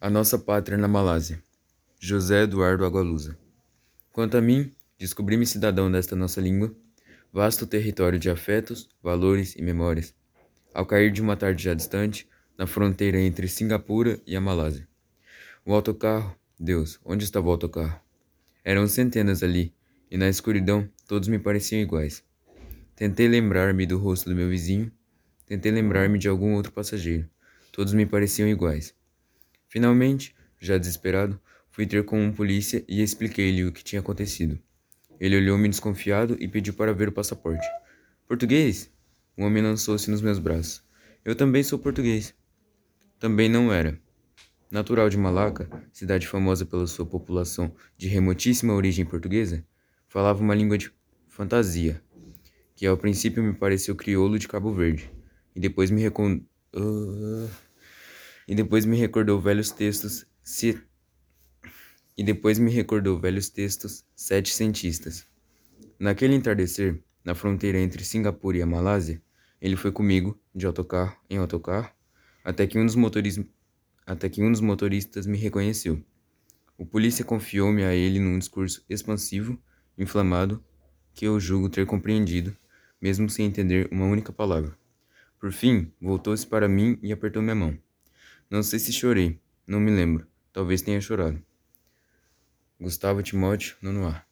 A nossa pátria na Malásia. José Eduardo Agualusa. Quanto a mim, descobri-me cidadão desta nossa língua, vasto território de afetos, valores e memórias, ao cair de uma tarde já distante, na fronteira entre Singapura e a Malásia. O autocarro, Deus, onde estava o autocarro? Eram centenas ali, e na escuridão todos me pareciam iguais. Tentei lembrar-me do rosto do meu vizinho, tentei lembrar-me de algum outro passageiro. Todos me pareciam iguais. Finalmente, já desesperado, fui ter com um polícia e expliquei-lhe o que tinha acontecido. Ele olhou-me desconfiado e pediu para ver o passaporte. Português? O homem lançou-se nos meus braços. Eu também sou português. Também não era. Natural de Malaca, cidade famosa pela sua população de remotíssima origem portuguesa, falava uma língua de fantasia, que ao princípio me pareceu crioulo de Cabo Verde, e depois me recon... Uh e depois me recordou velhos textos se... e depois me recordou velhos textos sete cientistas. Naquele entardecer, na fronteira entre Singapura e a Malásia, ele foi comigo, de autocarro em autocarro, até que um dos motoristas, até que um dos motoristas me reconheceu. O polícia confiou-me a ele num discurso expansivo, inflamado, que eu julgo ter compreendido, mesmo sem entender uma única palavra. Por fim, voltou-se para mim e apertou minha mão. Não sei se chorei, não me lembro. Talvez tenha chorado. Gustavo Timóteo, nono A.